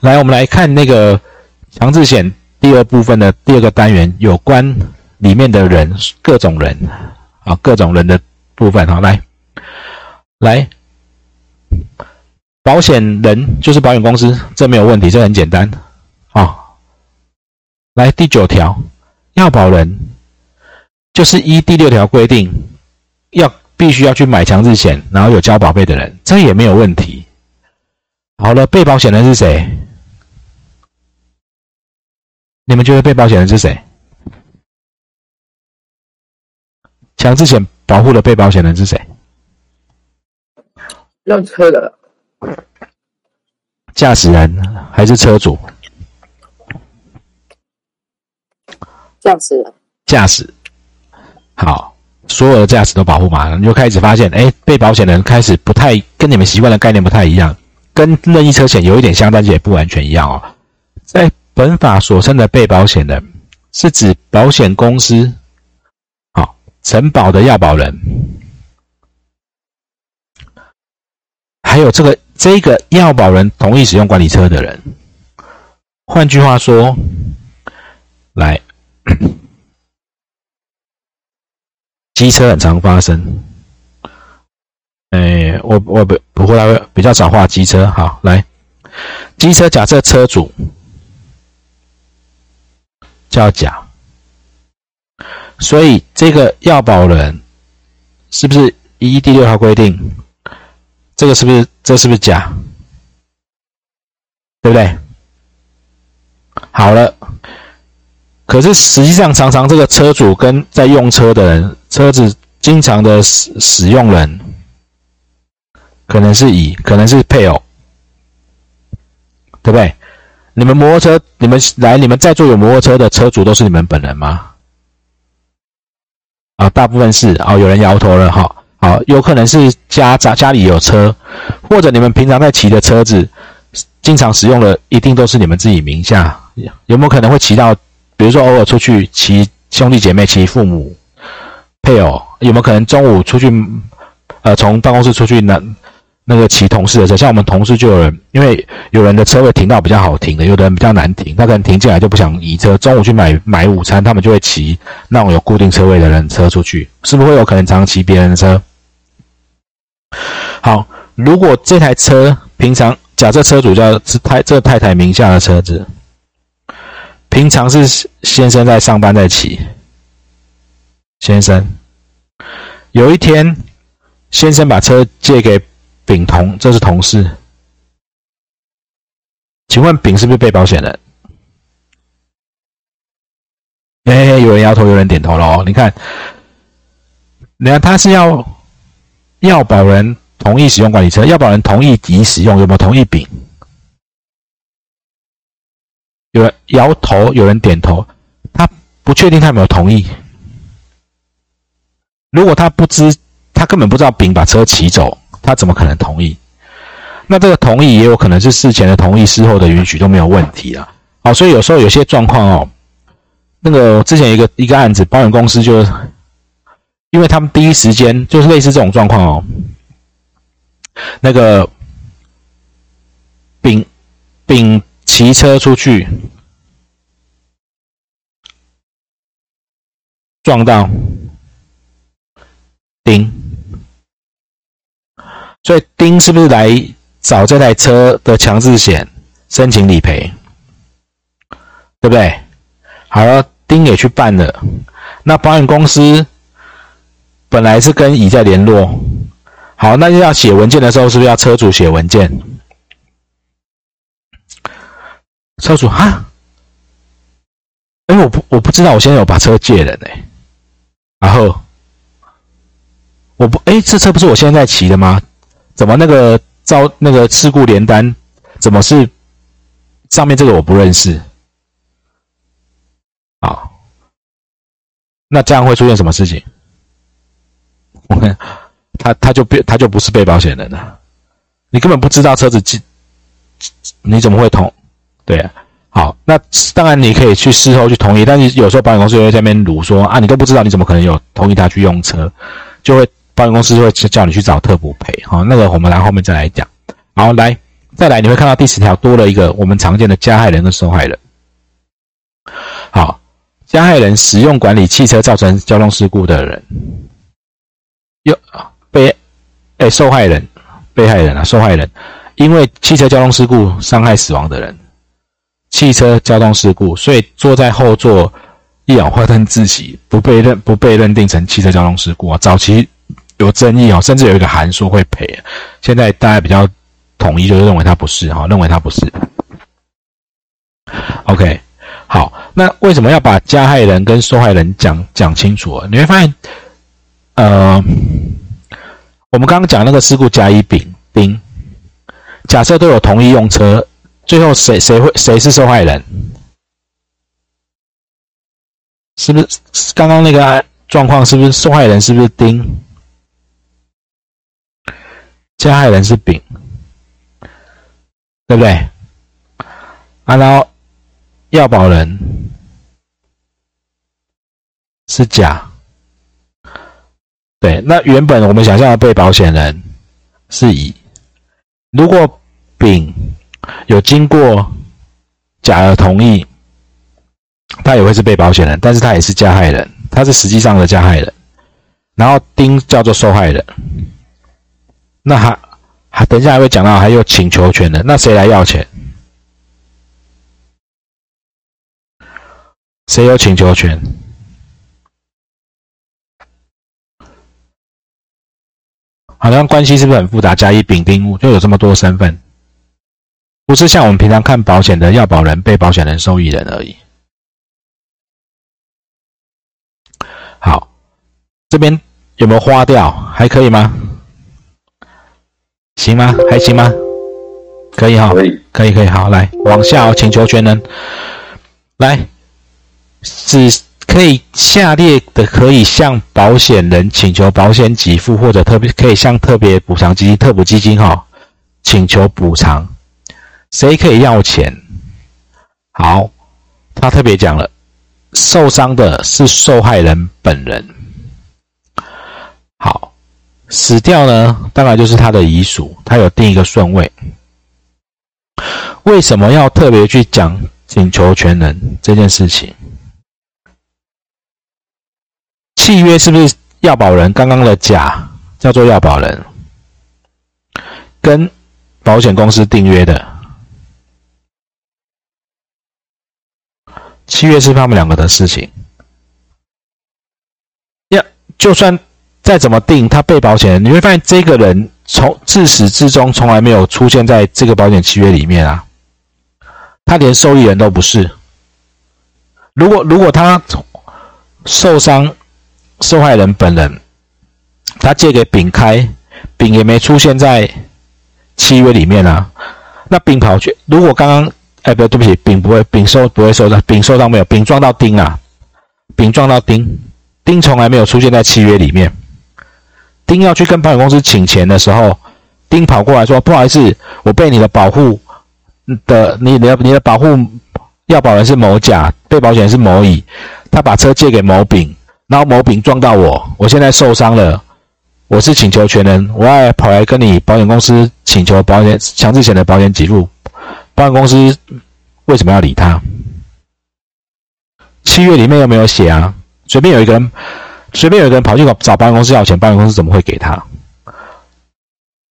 来，我们来看那个强制险第二部分的第二个单元，有关里面的人各种人啊，各种人的部分。好，来，来，保险人就是保险公司，这没有问题，这很简单啊。来，第九条，要保人就是依第六条规定，要必须要去买强制险，然后有交保费的人，这也没有问题。好了，被保险人是谁？你们觉得被保险人是谁？强制险保护的被保险人是谁？用车的驾驶人还是车主？驾驶人。驾驶。好，所有的驾驶都保护嘛？你就开始发现，哎，被保险人开始不太跟你们习惯的概念不太一样，跟任意车险有一点像，但是也不完全一样哦。在本法所称的被保险人，是指保险公司，好承保的要保人，还有这个这个要保人同意使用管理车的人。换句话说，来，机车很常发生。哎，我我不不会比较少画机车。好，来，机车假设车主。叫甲，所以这个要保人是不是依第六条规定？这个是不是这是不是甲？对不对？好了，可是实际上常常这个车主跟在用车的人，车子经常的使使用人，可能是乙，可能是配偶，对不对？你们摩托车，你们来，你们在座有摩托车的车主都是你们本人吗？啊，大部分是啊，有人摇头了哈。好，有可能是家长家里有车，或者你们平常在骑的车子，经常使用的，一定都是你们自己名下。有没有可能会骑到，比如说偶尔出去骑兄弟姐妹、骑父母、配偶，有没有可能中午出去，呃，从办公室出去那？那个骑同事的车，像我们同事就有人，因为有人的车位停到比较好停的，有的人比较难停，他可能停进来就不想移车。中午去买买午餐，他们就会骑那种有固定车位的人车出去，是不是会有可能常骑别人的车？好，如果这台车平常假设车主叫是太这太太名下的车子，平常是先生在上班在骑，先生有一天先生把车借给。丙同，这是同事，请问丙是不是被保险人？哎，有人摇头，有人点头了哦。你看，你看他是要要保人同意使用管理车，要保人同意乙使用，有没有同意丙？有人摇头，有人点头，他不确定他有没有同意。如果他不知，他根本不知道丙把车骑走。他怎么可能同意？那这个同意也有可能是事前的同意，事后的允许都没有问题啊。好，所以有时候有些状况哦，那个之前一个一个案子，保险公司就因为他们第一时间就是类似这种状况哦，那个丙丙骑车出去撞到丁。所以丁是不是来找这台车的强制险申请理赔？对不对？好了，丁也去办了。那保险公司本来是跟乙在联络，好，那就要写文件的时候，是不是要车主写文件？车主哈？哎，我不我不知道，我现在有把车借人哎。然后我不哎，这车不是我现在骑的吗？怎么那个招那个事故连单，怎么是上面这个我不认识？啊，那这样会出现什么事情？我 看他他就变他就不是被保险人了，你根本不知道车子，你怎么会同？对啊，好，那当然你可以去事后去同意，但是有时候保险公司会在那边鲁说啊，你都不知道，你怎么可能有同意他去用车？就会。保险公司会叫你去找特补赔，好，那个我们来后面再来讲。好，来再来，你会看到第十条多了一个我们常见的加害人跟受害人。好，加害人使用管理汽车造成交通事故的人，又被哎受害人、被害人啊，受害人因为汽车交通事故伤害死亡的人，汽车交通事故，所以坐在后座一氧化碳窒息不被认不被认定成汽车交通事故啊。早期有争议哦，甚至有一个函说会赔，现在大家比较统一就是认为他不是哈，认为他不是。OK。好，那为什么要把加害人跟受害人讲讲清楚？你会发现，呃，我们刚刚讲那个事故甲乙丙丁，假设都有同意用车，最后谁谁会谁是受害人？是不是刚刚那个状况？是不是受害人是不是丁？加害人是丙，对不对？啊，然后。要保人是甲，对，那原本我们想象的被保险人是乙。如果丙有经过甲的同意，他也会是被保险人，但是他也是加害人，他是实际上的加害人。然后丁叫做受害人，那还还等一下还会讲到还有请求权的，那谁来要钱？谁有请求权？好像关系是不是很复杂？甲乙丙丁戊就有这么多身份，不是像我们平常看保险的要保人、被保险人、受益人而已。好，这边有没有花掉？还可以吗？行吗？还行吗？可以哈，可以，可以，可以。好，来往下哦，请求全能来。只可以下列的可以向保险人请求保险给付，或者特别可以向特别补偿基金、特补基金哈请求补偿。谁可以要钱？好，他特别讲了，受伤的是受害人本人。好，死掉呢，当然就是他的遗属，他有定一个顺位。为什么要特别去讲请求权人这件事情？契约是不是要保人刚刚的甲叫做要保人，跟保险公司订约的契约是他们两个的事情。呀，就算再怎么定，他被保险人，你会发现这个人从自始至终从来没有出现在这个保险契约里面啊，他连受益人都不是。如果如果他受伤，受害人本人，他借给丙开，丙也没出现在契约里面啊。那丙跑去，如果刚刚，哎，不对，对不起，丙不会，丙受不会受到，丙受伤没有？丙撞到丁啊，丙撞到丁，丁从来没有出现在契约里面。丁要去跟保险公司请钱的时候，丁跑过来说：“不好意思，我被你的保护的，你的你的保护要保人是某甲，被保险人是某乙，他把车借给某丙。”然后某丙撞到我，我现在受伤了，我是请求权人，我要跑来跟你保险公司请求保险强制险的保险记录，保险公司为什么要理他？契约里面又没有写啊，随便有一个人，随便有个人跑去找找保险公司要钱，保险公司怎么会给他？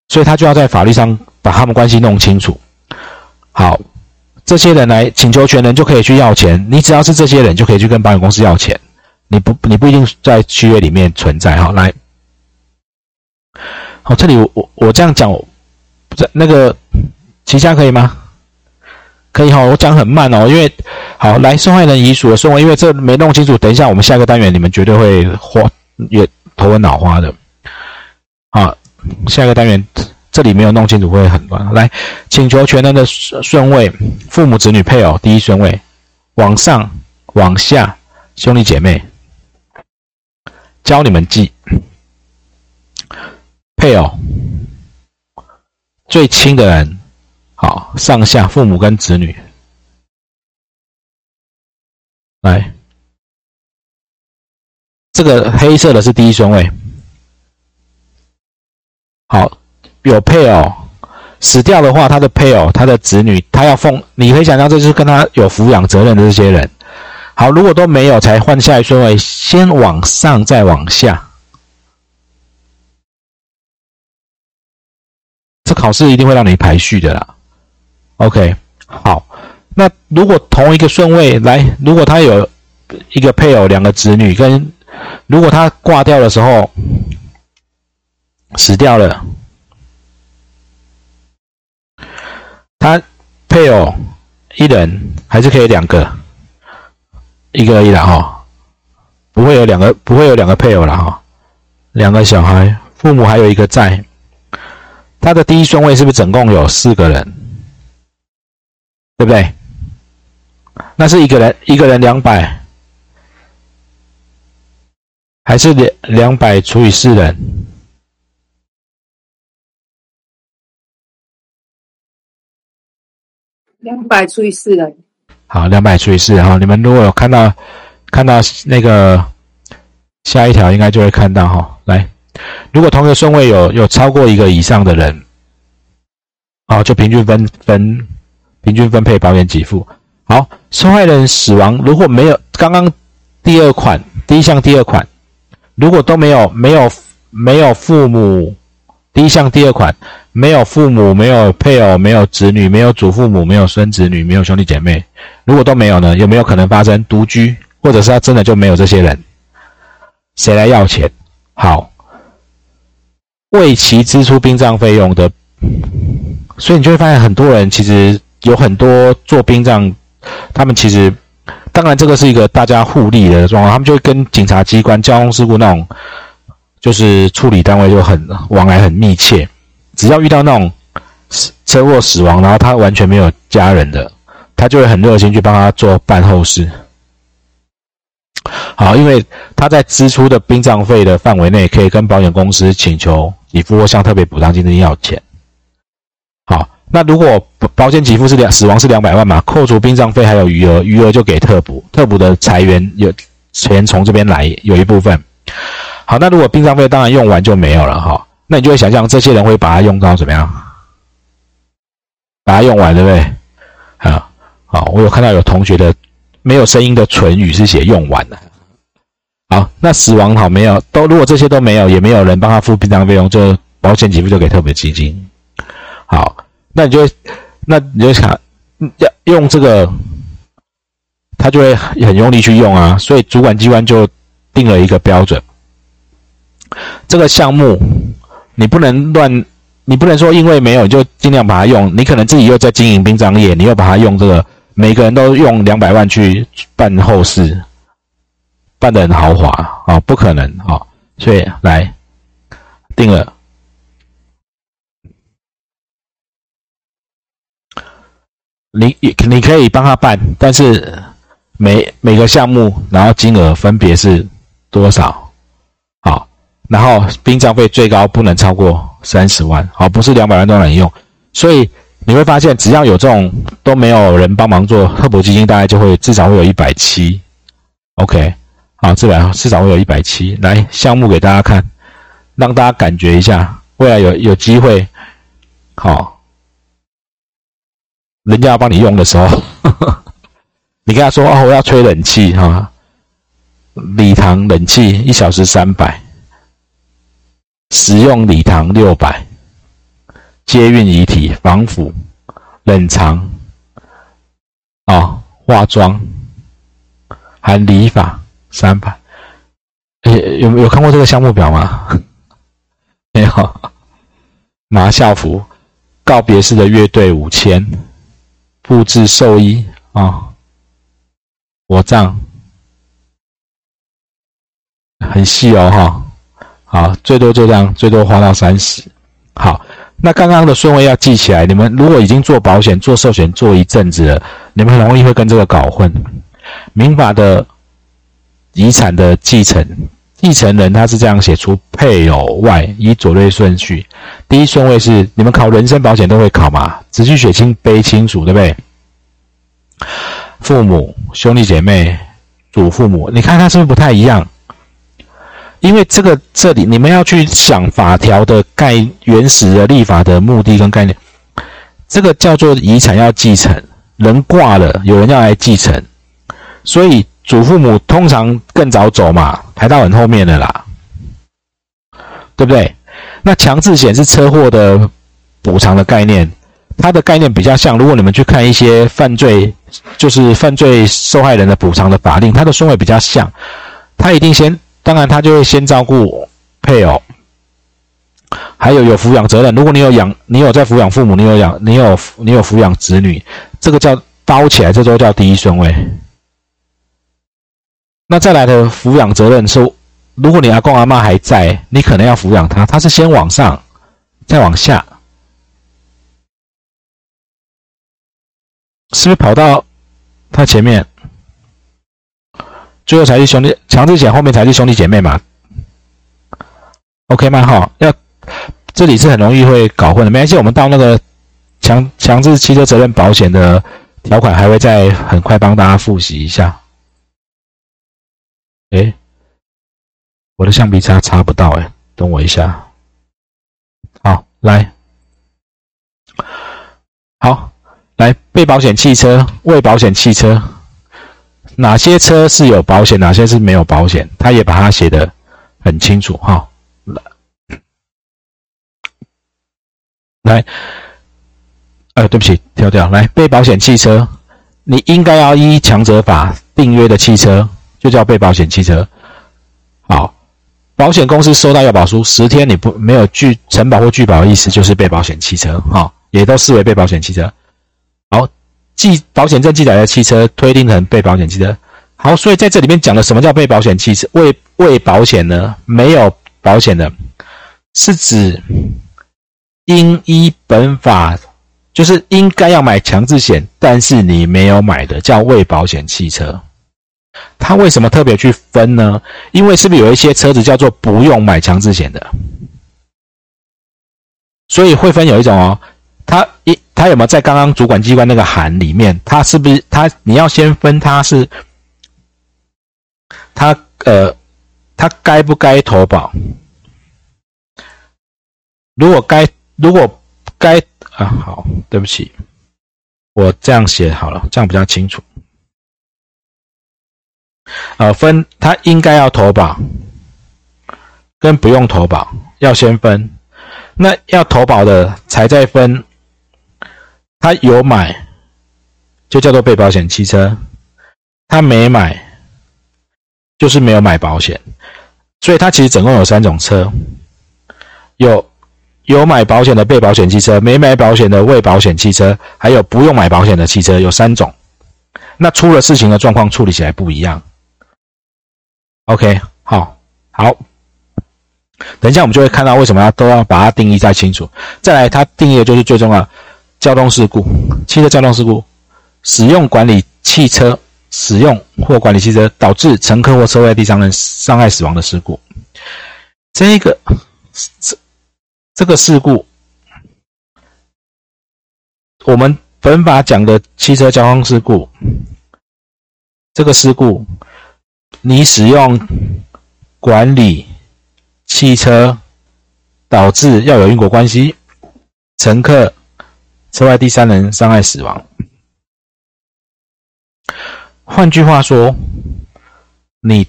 所以他就要在法律上把他们关系弄清楚。好，这些人来请求权人就可以去要钱，你只要是这些人就可以去跟保险公司要钱。你不，你不一定在契约里面存在哈。来，好，这里我我我这样讲，不是那个齐家可以吗？可以哈，我讲很慢哦，因为好来受害人遗属的顺位，因为这没弄清楚，等一下我们下个单元你们绝对会花也头昏脑花的。好，下个单元这里没有弄清楚会很乱。来，请求权人的顺位，父母、子女、配偶第一顺位，往上往下，兄弟姐妹。教你们记配偶最亲的人，好上下父母跟子女，来，这个黑色的是第一顺位，好有配偶死掉的话，他的配偶、他的子女，他要奉，你可以想象，这就是跟他有抚养责任的这些人。好，如果都没有，才换下一顺位，先往上，再往下。这考试一定会让你排序的啦。OK，好，那如果同一个顺位来，如果他有一个配偶、两个子女，跟如果他挂掉的时候死掉了。他配偶一人还是可以两个，一个而已啦哈，不会有两个，不会有两个配偶了哈，两个小孩，父母还有一个在，他的第一顺位是不是总共有四个人？对不对？那是一个人一个人两百，还是两两百除以四人？两百除以四人，好，两百除以四哈。你们如果有看到看到那个下一条，应该就会看到哈。来，如果同一个顺位有有超过一个以上的人，好，就平均分分平均分配保险给付。好，受害人死亡如果没有刚刚第二款第一项第二款，如果都没有没有没有父母第一项第二款。没有父母，没有配偶，没有子女，没有祖父母，没有孙子女，没有兄弟姐妹。如果都没有呢？有没有可能发生独居，或者是他真的就没有这些人？谁来要钱？好，为其支出殡葬费用的，所以你就会发现很多人其实有很多做殡葬，他们其实当然这个是一个大家互利的状况，他们就会跟警察机关、交通事故那种就是处理单位就很往来很密切。只要遇到那种车祸死亡，然后他完全没有家人的，他就会很热心去帮他做办后事。好，因为他在支出的殡葬费的范围内，可以跟保险公司请求给付或向特别补偿金的要钱。好，那如果保险给付是两死亡是两百万嘛，扣除殡葬费还有余额，余额就给特补，特补的财源有钱从这边来有一部分。好，那如果殡葬费当然用完就没有了哈。那你就会想象，这些人会把它用到怎么样？把它用完，对不对？啊，好，我有看到有同学的没有声音的唇语是写用完了。好，那死亡好没有？都如果这些都没有，也没有人帮他付殡葬费用，就保险给付就给特别基金。好，那你就那你就想要用这个，他就会很用力去用啊。所以主管机关就定了一个标准，这个项目。你不能乱，你不能说因为没有就尽量把它用。你可能自己又在经营殡葬业，你又把它用这个，每个人都用两百万去办后事，办得很豪华啊，不可能啊。所以来定了，你你可以帮他办，但是每每个项目然后金额分别是多少？好然后殡葬费最高不能超过三十万，好，不是两百万都能用。所以你会发现，只要有这种都没有人帮忙做，赫普基金大概就会至少会有一百七。OK，好，至少至少会有一百七。来项目给大家看，让大家感觉一下，未来有有机会，好，人家要帮你用的时候，你跟他说哦，我要吹冷气哈，礼堂冷气一小时三百。使用礼堂六百，接运遗体、防腐、冷藏，啊，化妆，含礼法三百。诶，有有看过这个项目表吗？没有。拿校服，告别式的乐队五千，布置寿衣啊，火葬，很细哦，哈。好，最多就这样，最多花到三十。好，那刚刚的顺位要记起来。你们如果已经做保险、做寿险做一阵子了，你们很容易会跟这个搞混。民法的遗产的继承，继承人他是这样写出配偶外以左类顺序，第一顺位是你们考人身保险都会考嘛？直系血亲背亲属，对不对？父母、兄弟姐妹、祖父母，你看看是不是不太一样？因为这个这里你们要去想法条的概原始的立法的目的跟概念，这个叫做遗产要继承，人挂了，有人要来继承，所以祖父母通常更早走嘛，排到很后面的啦，对不对？那强制险是车祸的补偿的概念，它的概念比较像，如果你们去看一些犯罪，就是犯罪受害人的补偿的法令，它的顺位比较像，它一定先，当然它就会先照顾配偶。还有有抚养责任，如果你有养，你有在抚养父母，你有养，你有你有抚养子女，这个叫包起来，这都叫第一顺位。那再来的抚养责任是，如果你阿公阿妈还在，你可能要抚养他，他是先往上，再往下，是不是跑到他前面，最后才是兄弟，强制险后面才是兄弟姐妹嘛？OK 吗？哈，要。这里是很容易会搞混的，没关系，我们到那个强强制汽车责任保险的条款，还会再很快帮大家复习一下。哎，我的橡皮擦擦不到，哎，等我一下。好，来，好，来，被保险汽车、未保险汽车，哪些车是有保险，哪些是没有保险，他也把它写的很清楚，哈。来，呃，对不起，跳掉。来，被保险汽车，你应该要依强者法订约的汽车，就叫被保险汽车。好，保险公司收到要保书十天，你不没有拒承保或拒保的意思，就是被保险汽车，哈，也都视为被保险汽车。好，记保险证记载的汽车推定成被保险汽车。好，所以在这里面讲的什么叫被保险汽车？未未保险呢？没有保险的，是指。应依本法，就是应该要买强制险，但是你没有买的叫未保险汽车。它为什么特别去分呢？因为是不是有一些车子叫做不用买强制险的？所以会分有一种哦，它一它有没有在刚刚主管机关那个函里面？它是不是它你要先分它是它呃它该不该投保？如果该。如果该啊好，对不起，我这样写好了，这样比较清楚。呃，分他应该要投保，跟不用投保要先分。那要投保的才再分。他有买，就叫做被保险汽车；他没买，就是没有买保险。所以它其实总共有三种车，有。有买保险的被保险汽车，没买保险的未保险汽车，还有不用买保险的汽车，有三种。那出了事情的状况处理起来不一样。OK，好，好。等一下我们就会看到为什么要都要把它定义再清楚。再来，它定义的就是最重要：交通事故、汽车交通事故、使用管理汽车、使用或管理汽车导致乘客或车外第三人伤害死亡的事故。这个这。这个事故，我们本法讲的汽车交通事故，这个事故，你使用管理汽车，导致要有因果关系，乘客、车外第三人伤害死亡。换句话说，你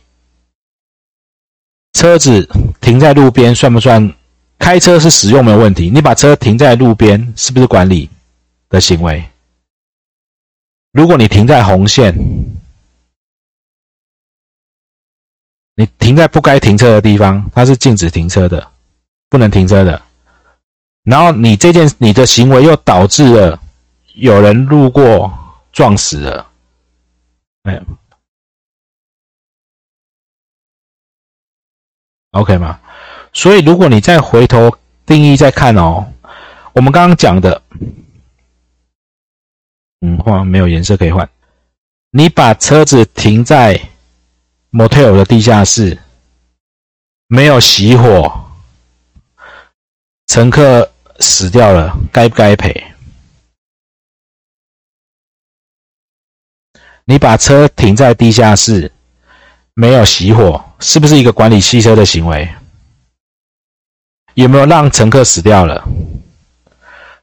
车子停在路边算不算？开车是使用没有问题，你把车停在路边是不是管理的行为？如果你停在红线，你停在不该停车的地方，它是禁止停车的，不能停车的。然后你这件你的行为又导致了有人路过撞死了，哎，OK 吗？所以，如果你再回头定义再看哦，我们刚刚讲的，嗯，换没有颜色可以换。你把车子停在 motel 的地下室，没有熄火，乘客死掉了，该不该赔？你把车停在地下室，没有熄火，是不是一个管理汽车的行为？有没有让乘客死掉了？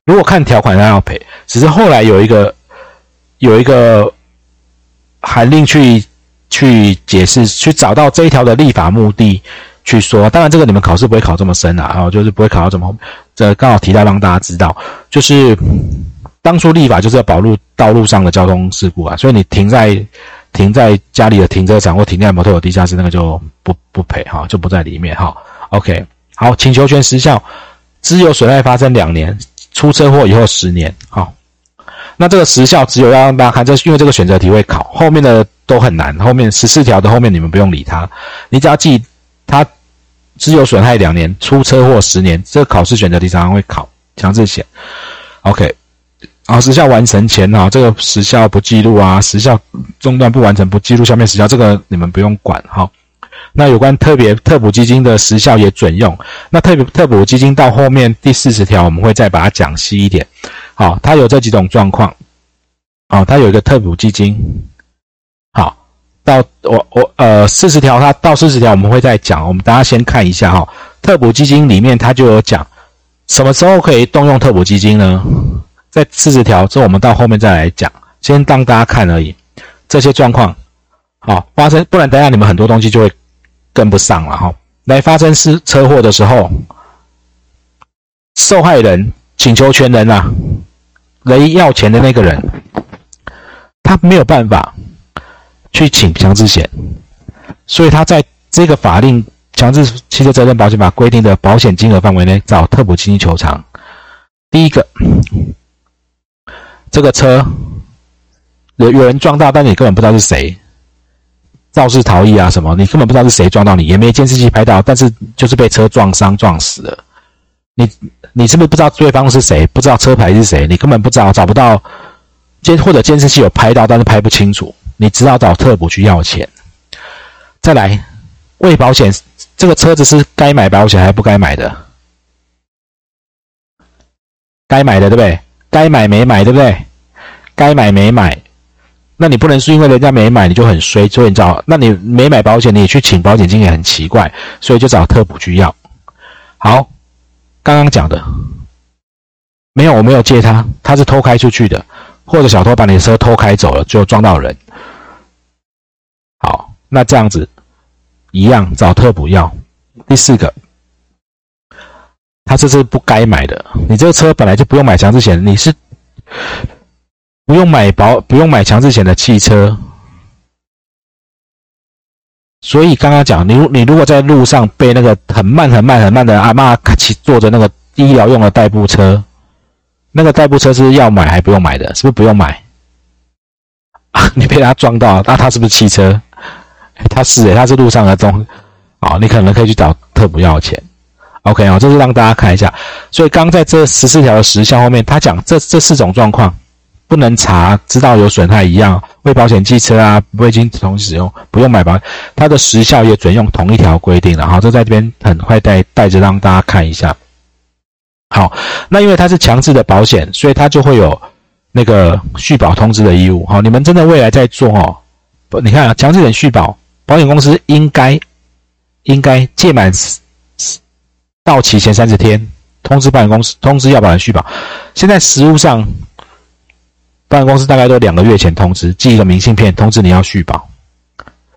如果看条款，他要赔，只是后来有一个有一个函令去去解释，去找到这一条的立法目的去说。当然，这个你们考试不会考这么深啊，哦，就是不会考到这么，这刚好提到让大家知道，就是当初立法就是要保路道路上的交通事故啊，所以你停在停在家里的停车场或停在摩托有地下室，那个就不不赔哈，就不在里面哈。OK，好，请求权时效，只有损害发生两年。出车祸以后十年，好，那这个时效只有要让大家看，这因为这个选择题会考，后面的都很难，后面十四条的后面你们不用理它，你只要记它只有损害两年，出车祸十年，这个考试选择题常常会考强制险，OK，啊，时效完成前啊，这个时效不记录啊，时效中断不完成不记录，下面时效这个你们不用管，哈。那有关特别特补基金的时效也准用。那特别特补基金到后面第四十条，我们会再把它讲细一点。好，它有这几种状况。啊，它有一个特补基金。好，到我我呃四十条，它到四十条我们会再讲。我们大家先看一下哈，特补基金里面它就有讲什么时候可以动用特补基金呢？在四十条，这我们到后面再来讲，先当大家看而已。这些状况好发生，不然等下你们很多东西就会。跟不上了哈，来发生是车祸的时候，受害人请求权人啊，来要钱的那个人，他没有办法去请强制险，所以他在这个法令强制汽车责任保险法规定的保险金额范围内找特补基金求偿。第一个，这个车有有人撞到，但你根本不知道是谁。肇事逃逸啊，什么？你根本不知道是谁撞到你，也没监视器拍到，但是就是被车撞伤、撞死了。你你是不是不知道对方是谁？不知道车牌是谁？你根本不知道，找不到监或者监视器有拍到，但是拍不清楚。你只好找特补去要钱。再来，为保险，这个车子是该买保险还是不该买的？该买的，对不对？该买没买，对不对？该买没买。那你不能是因为人家没买你就很衰，所以你找那你没买保险，你去请保险金也很奇怪，所以就找特补去要。好，刚刚讲的没有，我没有借他，他是偷开出去的，或者小偷把你的车偷开走了，就撞到人。好，那这样子一样找特补要。第四个，他这是不该买的，你这个车本来就不用买强制险，你是。不用买保，不用买强制险的汽车，所以刚刚讲，你你如果在路上被那个很慢很慢很慢的阿妈骑坐着那个医疗用的代步车，那个代步车是要买还不用买的，是不是不用买？啊 你被他撞到，那他是不是汽车？他是诶，他是路上的东，啊，你可能可以去找特补要钱。OK 啊，这是让大家看一下。所以刚在这十四条的时效后面，他讲这这四种状况。不能查，知道有损害一样，为保险汽车啊，未经同意使用，不用买保，它的时效也准用同一条规定了。好，这在这边很快带带着让大家看一下。好，那因为它是强制的保险，所以它就会有那个续保通知的义务。好，你们真的未来在做哦，你看啊，强制险续保，保险公司应该应该届满到期前三十天通知保险公司，通知要保人续保。现在实务上。保险公司大概都两个月前通知，寄一个明信片通知你要续保，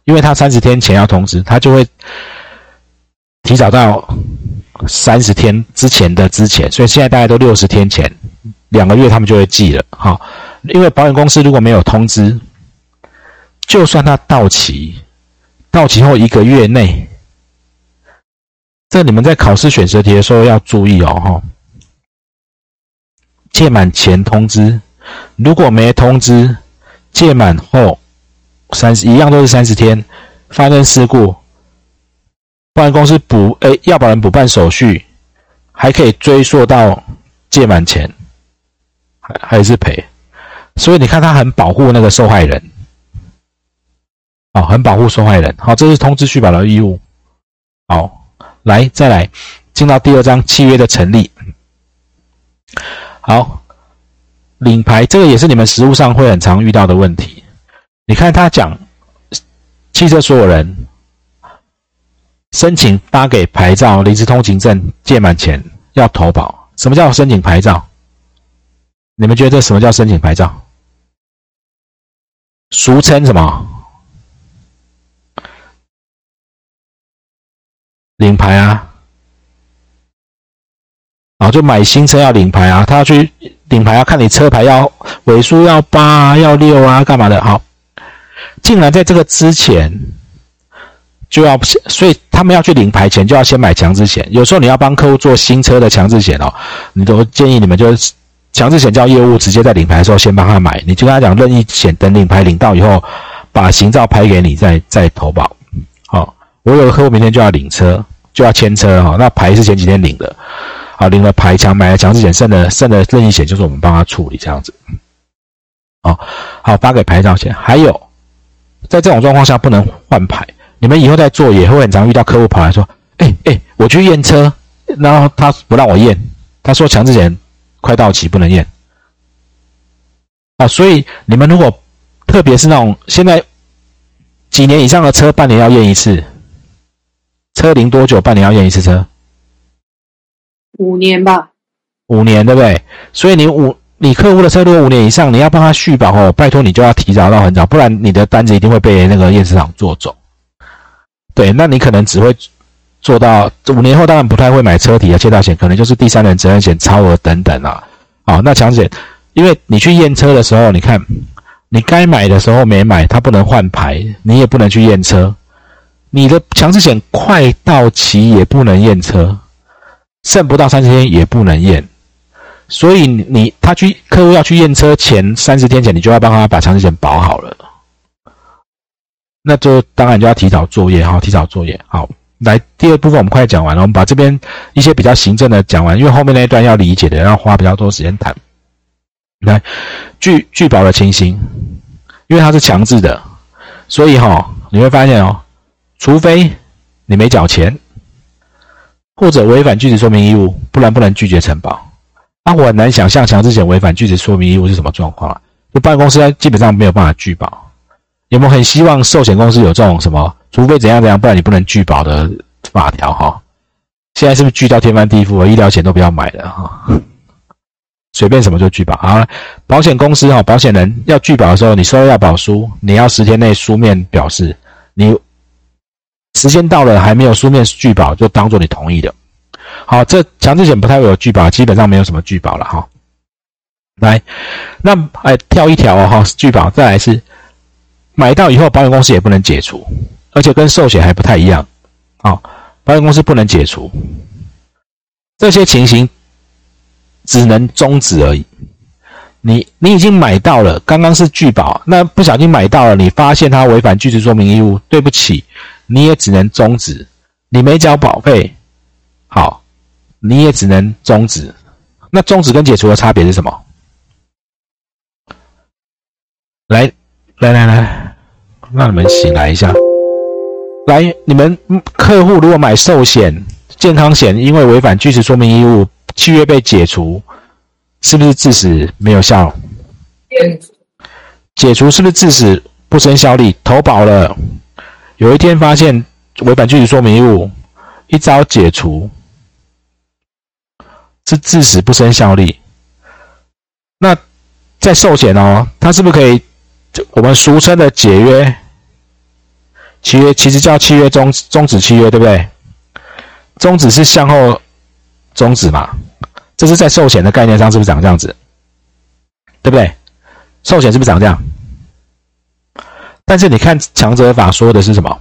因为他三十天前要通知，他就会提早到三十天之前的之前，所以现在大概都六十天前，两个月他们就会寄了。哈，因为保险公司如果没有通知，就算他到期，到期后一个月内，这你们在考试选择题的时候要注意哦，哈，届满前通知。如果没通知，届满后三十一样都是三十天，发生事故，保险公司补诶，要保人补办手续，还可以追溯到届满前，还还是赔。所以你看，他很保护那个受害人，哦，很保护受害人。好，这是通知续保的义务。好，来再来进到第二章契约的成立。好。领牌这个也是你们实务上会很常遇到的问题。你看他讲，汽车所有人申请发给牌照、临时通行证届满前要投保。什么叫申请牌照？你们觉得什么叫申请牌照？俗称什么？领牌啊！啊，就买新车要领牌啊，他要去领牌，要看你车牌要尾数要八啊，要六啊，干嘛的？好，竟然在这个之前就要，所以他们要去领牌前就要先买强制险。有时候你要帮客户做新车的强制险哦，你都建议你们就是强制险叫业务直接在领牌的时候先帮他买，你就跟他讲任意险，等领牌领到以后，把行照拍给你，再再投保。好，我有个客户明天就要领车，就要签车哈，那牌是前几天领的。好，领了牌强，买了强制险，剩的剩的任意险就是我们帮他处理这样子。哦，好，发给牌照钱。还有，在这种状况下不能换牌。你们以后在做也会很常遇到客户跑来说：“哎哎，我去验车，然后他不让我验，他说强制险快到期不能验。”啊，所以你们如果特别是那种现在几年以上的车，半年要验一次，车龄多久半年要验一次车？五年吧，五年对不对？所以你五你客户的车如果五年以上，你要帮他续保哦，拜托你就要提早到很早，不然你的单子一定会被那个验车厂做走。对，那你可能只会做到五年后，当然不太会买车体啊借道险，可能就是第三人责任险、超额等等啊。好，那强险，因为你去验车的时候，你看你该买的时候没买，他不能换牌，你也不能去验车，你的强制险快到期也不能验车。剩不到三十天也不能验，所以你他去客户要去验车前三十天前，你就要帮他把强制险保好了。那就当然就要提早作业哈，提早作业好。来第二部分我们快讲完了，我们把这边一些比较行政的讲完，因为后面那一段要理解的，要花比较多时间谈。来拒拒保的情形，因为它是强制的，所以哈你会发现哦，除非你没缴钱。或者违反拒止说明义务，不然不能拒绝承保。那我很难想象强制险违反拒止说明义务是什么状况啊？就保险公司基本上没有办法拒保。有没有很希望寿险公司有这种什么？除非怎样怎样，不然你不能拒保的法条哈？现在是不是拒到天翻地覆？医疗险都不要买了哈，随便什么就拒保。啊，保险公司哈，保险人要拒保的时候，你收到保书，你要十天内书面表示你。时间到了还没有书面拒保，就当做你同意的。好，这强制险不太会有拒保，基本上没有什么拒保了哈。来，那哎跳一条哦哈，拒保再来是买到以后，保险公司也不能解除，而且跟寿险还不太一样。好，保险公司不能解除，这些情形只能终止而已。你你已经买到了，刚刚是拒保，那不小心买到了，你发现它违反拒止说明义务，对不起。你也只能终止，你没交保费，好，你也只能终止。那终止跟解除的差别是什么？来，来来来，让你们醒来一下。来，你们客户如果买寿险、健康险，因为违反拒止说明义务，契约被解除，是不是致使没有效？解除是不是致使不生效力？投保了。有一天发现违反具体说明义务，一招解除是致使不生效力。那在寿险哦，它是不是可以？我们俗称的解约契约，其实叫契约终终止契约，对不对？终止是向后终止嘛？这是在寿险的概念上是不是长这样子？对不对？寿险是不是长这样？但是你看强者法说的是什么？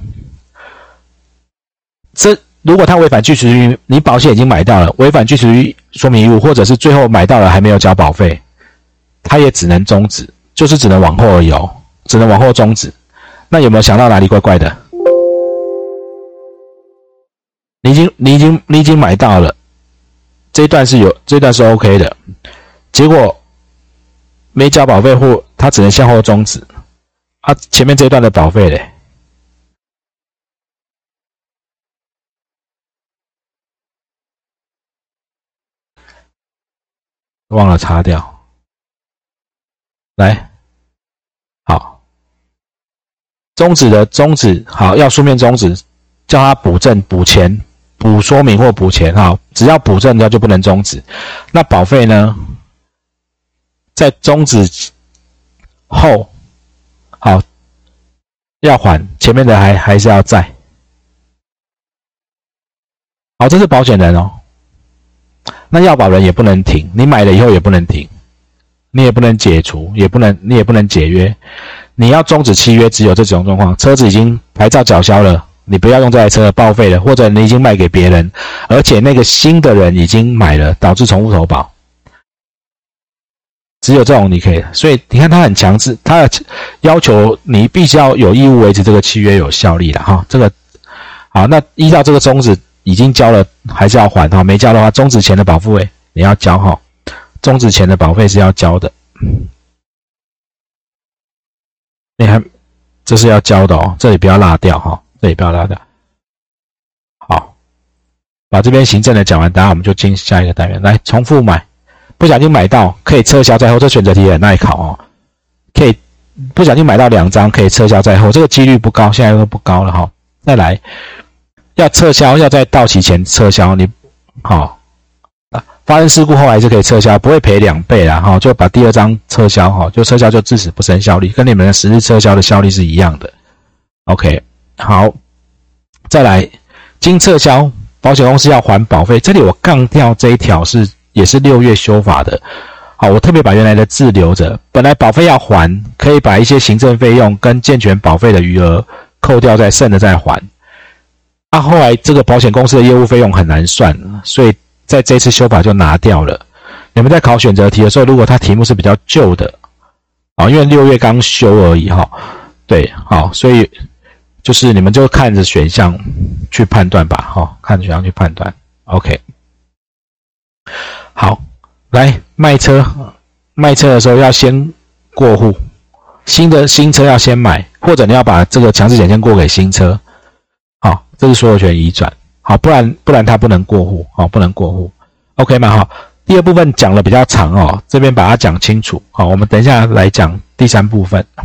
这如果他违反拒于你保险已经买到了，违反拒于说明义务，或者是最后买到了还没有交保费，他也只能终止，就是只能往后而已哦，只能往后终止。那有没有想到哪里怪怪的？你已经你已经你已经买到了，这一段是有这一段是 OK 的，结果没交保费或他只能向后终止。啊，前面这一段的保费嘞，忘了擦掉。来，好，终止的终止，好，要书面终止，叫他补证、补钱、补说明或补钱，哈，只要补证，他就不能终止。那保费呢？在终止后，好要还前面的还还是要在。好，这是保险人哦。那要保人也不能停，你买了以后也不能停，你也不能解除，也不能你也不能解约。你要终止契约，只有这几种状况：车子已经牌照缴销了，你不要用这台车报废了，或者你已经卖给别人，而且那个新的人已经买了，导致重复投保。只有这种你可以，所以你看他很强制，他要求你必须要有义务维持这个契约有效力的哈。这个好，那依照这个终止。已经交了还是要还哈？没交的话，终止前的保费你要交哈。终止前的保费是要交的。你还这是要交的哦，这里不要落掉哈，这里不要落掉。好，把这边行政的讲完，等下我们就进下一个单元来重复买。不小心买到可以撤销在后，这选择题很耐考哦。可以不小心买到两张可以撤销在后，这个几率不高，现在都不高了哈。再来。要撤销，要在到期前撤销。你好啊，发生事故后还是可以撤销，不会赔两倍啦。哈，就把第二张撤销哈，就撤销就致死不生效力，跟你们的实日撤销的效力是一样的。OK，好，再来，经撤销，保险公司要还保费。这里我杠掉这一条是也是六月修法的。好，我特别把原来的字留着。本来保费要还，可以把一些行政费用跟健全保费的余额扣掉，再剩的再还。啊，后来这个保险公司的业务费用很难算，所以在这次修法就拿掉了。你们在考选择题的时候，如果它题目是比较旧的，啊，因为六月刚修而已哈，对，好，所以就是你们就看着选项去判断吧，哈，看着选项去判断。OK，好，来卖车，卖车的时候要先过户，新的新车要先买，或者你要把这个强制险先过给新车。好这是所有权移转，好，不然不然它不能过户，好，不能过户，OK 吗？好，第二部分讲的比较长哦，这边把它讲清楚，好，我们等一下来讲第三部分。